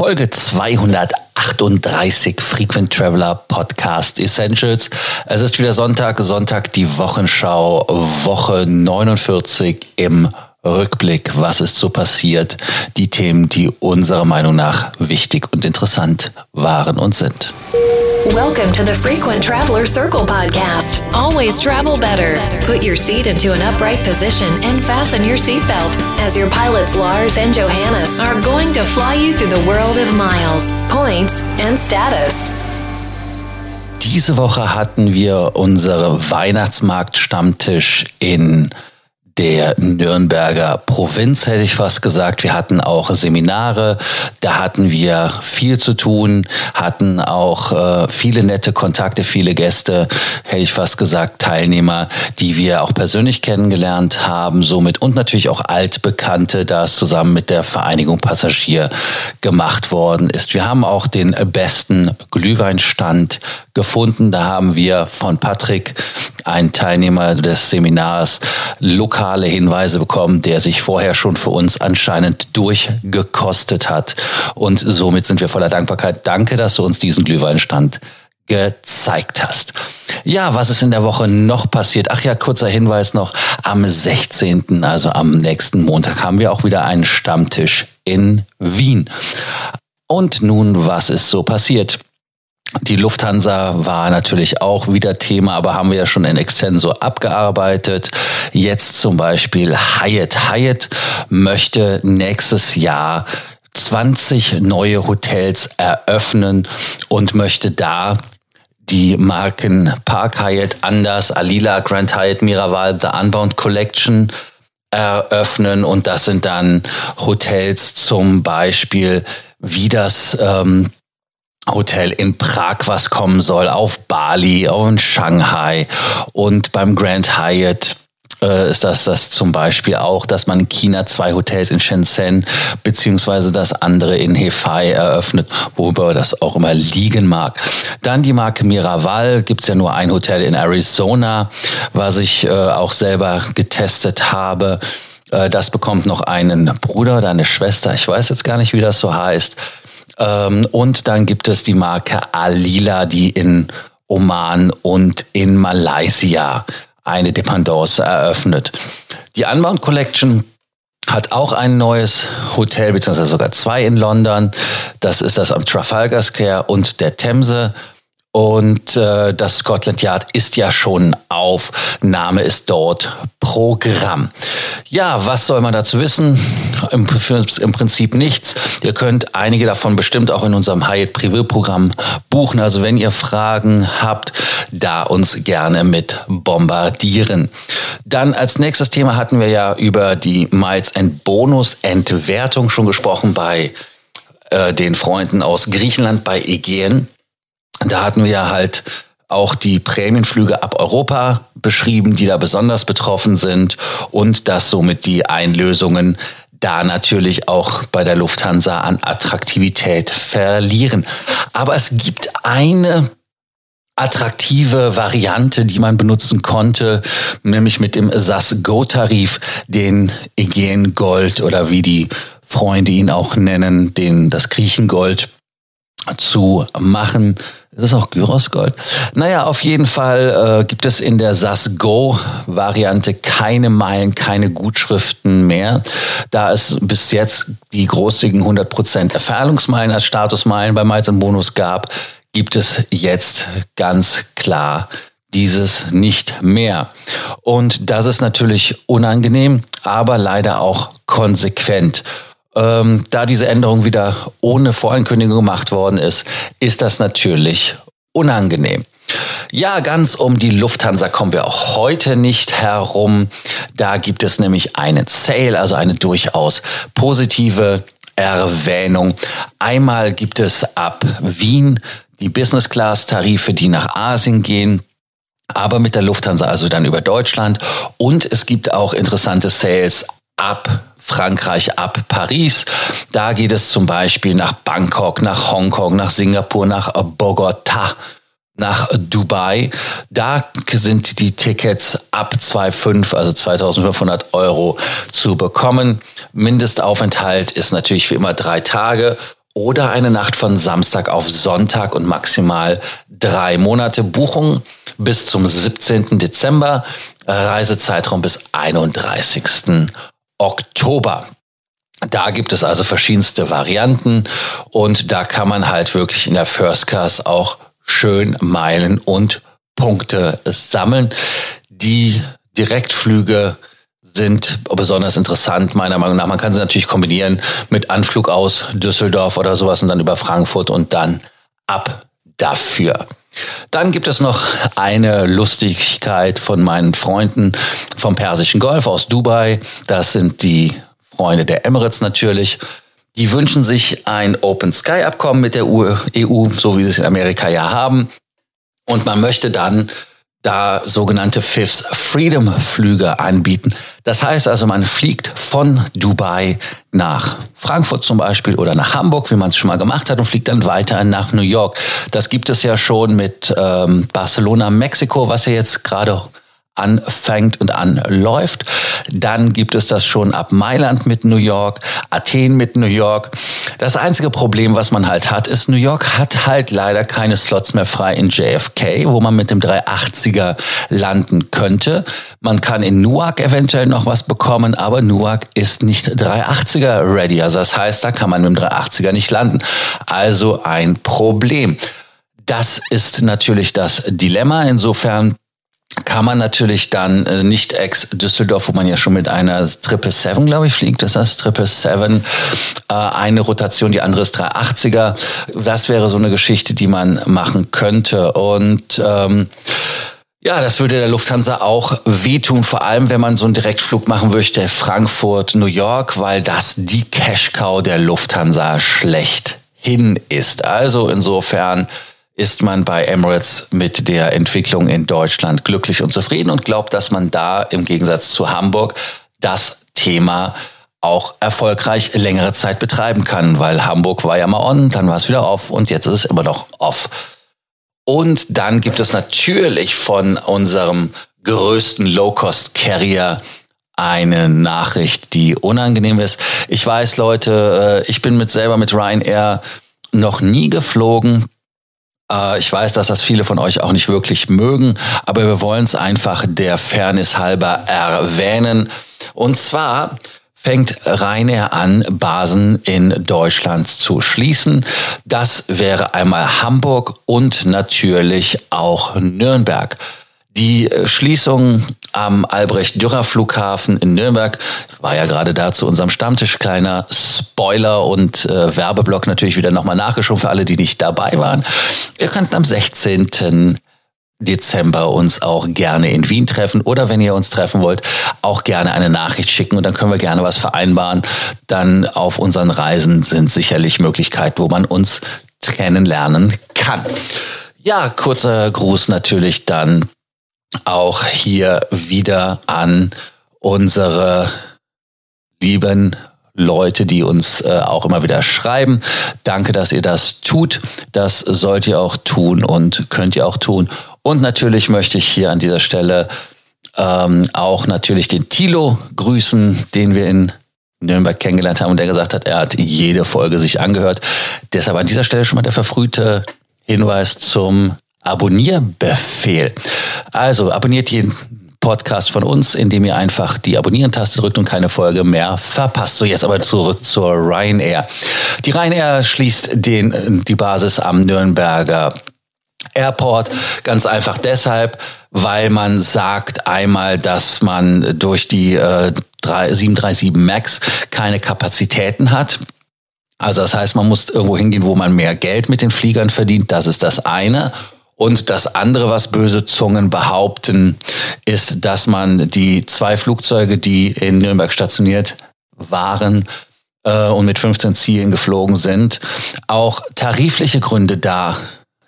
Folge 238 Frequent Traveler Podcast Essentials. Es ist wieder Sonntag, Sonntag die Wochenschau, Woche 49 im Rückblick, was ist so passiert, die Themen, die unserer Meinung nach wichtig und interessant waren und sind. Welcome to the Frequent Traveler Circle podcast. Always travel better. Put your seat into an upright position and fasten your seatbelt as your pilots Lars and Johannes are going to fly you through the world of miles, points and status. Diese Woche hatten wir unsere Weihnachtsmarkt-Stammtisch in der Nürnberger Provinz, hätte ich fast gesagt. Wir hatten auch Seminare, da hatten wir viel zu tun, hatten auch äh, viele nette Kontakte, viele Gäste, hätte ich fast gesagt, Teilnehmer, die wir auch persönlich kennengelernt haben, somit und natürlich auch Altbekannte, da es zusammen mit der Vereinigung Passagier gemacht worden ist. Wir haben auch den besten Glühweinstand gefunden. Da haben wir von Patrick, einen Teilnehmer des Seminars, lokale Hinweise bekommen, der sich vorher schon für uns anscheinend durchgekostet hat. Und somit sind wir voller Dankbarkeit. Danke, dass du uns diesen Glühweinstand gezeigt hast. Ja, was ist in der Woche noch passiert? Ach ja, kurzer Hinweis noch. Am 16., also am nächsten Montag, haben wir auch wieder einen Stammtisch in Wien. Und nun, was ist so passiert? Die Lufthansa war natürlich auch wieder Thema, aber haben wir ja schon in Extenso abgearbeitet. Jetzt zum Beispiel Hyatt. Hyatt möchte nächstes Jahr 20 neue Hotels eröffnen und möchte da die Marken Park Hyatt, Anders, Alila, Grand Hyatt, Miraval, The Unbound Collection eröffnen. Und das sind dann Hotels zum Beispiel wie das ähm, Hotel in Prag, was kommen soll, auf Bali, auf Shanghai und beim Grand Hyatt äh, ist das das zum Beispiel auch, dass man in China zwei Hotels in Shenzhen beziehungsweise das andere in Hefei eröffnet, wobei das auch immer liegen mag. Dann die Marke Miraval, gibt's ja nur ein Hotel in Arizona, was ich äh, auch selber getestet habe. Äh, das bekommt noch einen Bruder oder eine Schwester, ich weiß jetzt gar nicht, wie das so heißt. Ähm, und dann gibt es die Marke Alila, die in Oman und in Malaysia eine Dependance eröffnet. Die Unbound Collection hat auch ein neues Hotel, beziehungsweise sogar zwei in London. Das ist das am Trafalgar Square und der Themse. Und äh, das Scotland Yard ist ja schon auf. Name ist dort Programm. Ja, was soll man dazu wissen? Im, Im, Prinzip nichts. Ihr könnt einige davon bestimmt auch in unserem Hyatt Privé Programm buchen. Also wenn ihr Fragen habt, da uns gerne mit bombardieren. Dann als nächstes Thema hatten wir ja über die Miles and Bonus Entwertung schon gesprochen bei äh, den Freunden aus Griechenland bei Aegean. Da hatten wir ja halt auch die Prämienflüge ab Europa beschrieben, die da besonders betroffen sind und dass somit die Einlösungen da natürlich auch bei der Lufthansa an Attraktivität verlieren. Aber es gibt eine attraktive Variante, die man benutzen konnte, nämlich mit dem SAS Go Tarif, den Aegean Gold oder wie die Freunde ihn auch nennen, den das Griechengold zu machen. Ist das auch Gyrosgold? Naja, auf jeden Fall äh, gibt es in der SAS Go Variante keine Meilen, keine Gutschriften mehr. Da es bis jetzt die großzügigen 100% Erfahrungsmeilen als Statusmeilen bei Miles Bonus gab, gibt es jetzt ganz klar dieses nicht mehr. Und das ist natürlich unangenehm, aber leider auch konsequent. Ähm, da diese Änderung wieder ohne Vorankündigung gemacht worden ist, ist das natürlich unangenehm. Ja, ganz um die Lufthansa kommen wir auch heute nicht herum. Da gibt es nämlich einen Sale, also eine durchaus positive Erwähnung. Einmal gibt es ab Wien die Business Class Tarife, die nach Asien gehen aber mit der Lufthansa also dann über Deutschland. Und es gibt auch interessante Sales ab Frankreich ab Paris. Da geht es zum Beispiel nach Bangkok, nach Hongkong, nach Singapur, nach Bogota nach Dubai. Da sind die Tickets ab 2,5, also 2500 Euro zu bekommen. Mindestaufenthalt ist natürlich wie immer drei Tage oder eine Nacht von Samstag auf Sonntag und maximal drei Monate Buchung bis zum 17. Dezember, Reisezeitraum bis 31. Oktober. Da gibt es also verschiedenste Varianten und da kann man halt wirklich in der First Class auch schön Meilen und Punkte sammeln. Die Direktflüge sind besonders interessant, meiner Meinung nach. Man kann sie natürlich kombinieren mit Anflug aus Düsseldorf oder sowas und dann über Frankfurt und dann ab dafür. Dann gibt es noch eine Lustigkeit von meinen Freunden vom Persischen Golf aus Dubai. Das sind die Freunde der Emirates natürlich. Die wünschen sich ein Open Sky Abkommen mit der EU, e so wie sie es in Amerika ja haben. Und man möchte dann da sogenannte Fifth Freedom Flüge anbieten. Das heißt also, man fliegt von Dubai nach Frankfurt zum Beispiel oder nach Hamburg, wie man es schon mal gemacht hat, und fliegt dann weiter nach New York. Das gibt es ja schon mit ähm, Barcelona, Mexiko, was ja jetzt gerade anfängt und anläuft. Dann gibt es das schon ab Mailand mit New York, Athen mit New York. Das einzige Problem, was man halt hat, ist, New York hat halt leider keine Slots mehr frei in JFK, wo man mit dem 380er landen könnte. Man kann in Newark eventuell noch was bekommen, aber Newark ist nicht 380er ready. Also das heißt, da kann man mit dem 380er nicht landen. Also ein Problem. Das ist natürlich das Dilemma. Insofern kann man natürlich dann äh, nicht ex Düsseldorf, wo man ja schon mit einer Triple Seven, glaube ich, fliegt, das Triple Seven, äh, eine Rotation, die andere ist 380er. Das wäre so eine Geschichte, die man machen könnte. Und ähm, ja, das würde der Lufthansa auch wehtun, vor allem wenn man so einen Direktflug machen möchte, Frankfurt, New York, weil das die Cash-Cow der Lufthansa schlechthin ist. Also insofern ist man bei Emirates mit der Entwicklung in Deutschland glücklich und zufrieden und glaubt, dass man da im Gegensatz zu Hamburg das Thema auch erfolgreich längere Zeit betreiben kann, weil Hamburg war ja mal on, dann war es wieder off und jetzt ist es immer noch off. Und dann gibt es natürlich von unserem größten Low-Cost-Carrier eine Nachricht, die unangenehm ist. Ich weiß, Leute, äh, ich bin mit selber mit Ryanair noch nie geflogen. Äh, ich weiß, dass das viele von euch auch nicht wirklich mögen, aber wir wollen es einfach der Fairness halber erwähnen. Und zwar fängt Rainer an, Basen in Deutschland zu schließen. Das wäre einmal Hamburg und natürlich auch Nürnberg. Die Schließung am Albrecht-Dürer-Flughafen in Nürnberg war ja gerade da zu unserem Stammtisch. Kleiner Spoiler und äh, Werbeblock natürlich wieder nochmal nachgeschoben für alle, die nicht dabei waren. Ihr könnt am 16. Dezember uns auch gerne in Wien treffen oder wenn ihr uns treffen wollt, auch gerne eine Nachricht schicken und dann können wir gerne was vereinbaren. Dann auf unseren Reisen sind sicherlich Möglichkeiten, wo man uns kennenlernen kann. Ja, kurzer Gruß natürlich dann auch hier wieder an unsere lieben Leute, die uns äh, auch immer wieder schreiben. Danke, dass ihr das tut. Das sollt ihr auch tun und könnt ihr auch tun. Und natürlich möchte ich hier an dieser Stelle ähm, auch natürlich den Tilo grüßen, den wir in Nürnberg kennengelernt haben und der gesagt hat, er hat jede Folge sich angehört. Deshalb an dieser Stelle schon mal der verfrühte Hinweis zum Abonnierbefehl. Also abonniert jeden Podcast von uns, indem ihr einfach die Abonnieren-Taste drückt und keine Folge mehr verpasst. So, jetzt aber zurück zur Ryanair. Die Ryanair schließt den, die Basis am Nürnberger Airport. Ganz einfach deshalb, weil man sagt einmal, dass man durch die äh, 737 MAX keine Kapazitäten hat. Also das heißt, man muss irgendwo hingehen, wo man mehr Geld mit den Fliegern verdient. Das ist das eine. Und das andere, was böse Zungen behaupten, ist, dass man die zwei Flugzeuge, die in Nürnberg stationiert waren äh, und mit 15 Zielen geflogen sind, auch tarifliche Gründe da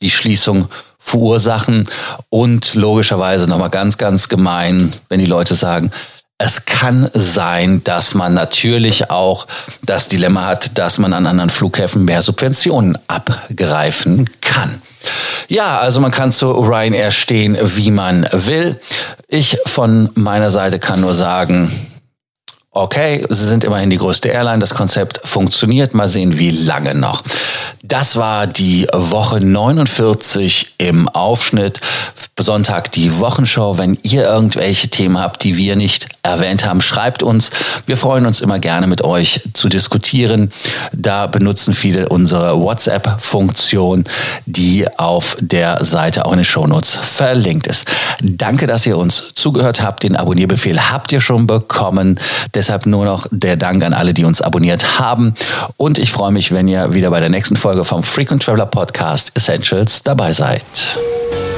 die Schließung verursachen und logischerweise nochmal ganz, ganz gemein, wenn die Leute sagen, es kann sein, dass man natürlich auch das Dilemma hat, dass man an anderen Flughäfen mehr Subventionen abgreifen kann. Ja, also man kann zu Ryanair stehen, wie man will. Ich von meiner Seite kann nur sagen, Okay, sie sind immerhin die größte Airline. Das Konzept funktioniert. Mal sehen, wie lange noch. Das war die Woche 49 im Aufschnitt. Sonntag die Wochenshow. Wenn ihr irgendwelche Themen habt, die wir nicht erwähnt haben, schreibt uns. Wir freuen uns immer gerne mit euch zu diskutieren. Da benutzen viele unsere WhatsApp-Funktion, die auf der Seite auch in den Shownotes verlinkt ist. Danke, dass ihr uns zugehört habt. Den Abonnierbefehl habt ihr schon bekommen. Deshalb nur noch der Dank an alle, die uns abonniert haben. Und ich freue mich, wenn ihr wieder bei der nächsten Folge vom Frequent Traveler Podcast Essentials dabei seid.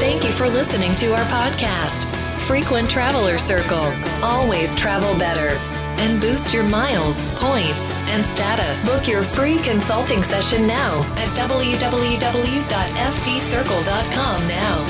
Thank you for listening to our podcast, Frequent Traveler Circle. Always travel better. And boost your miles, points, and status. Book your free consulting session now at www.ftcircle.com now.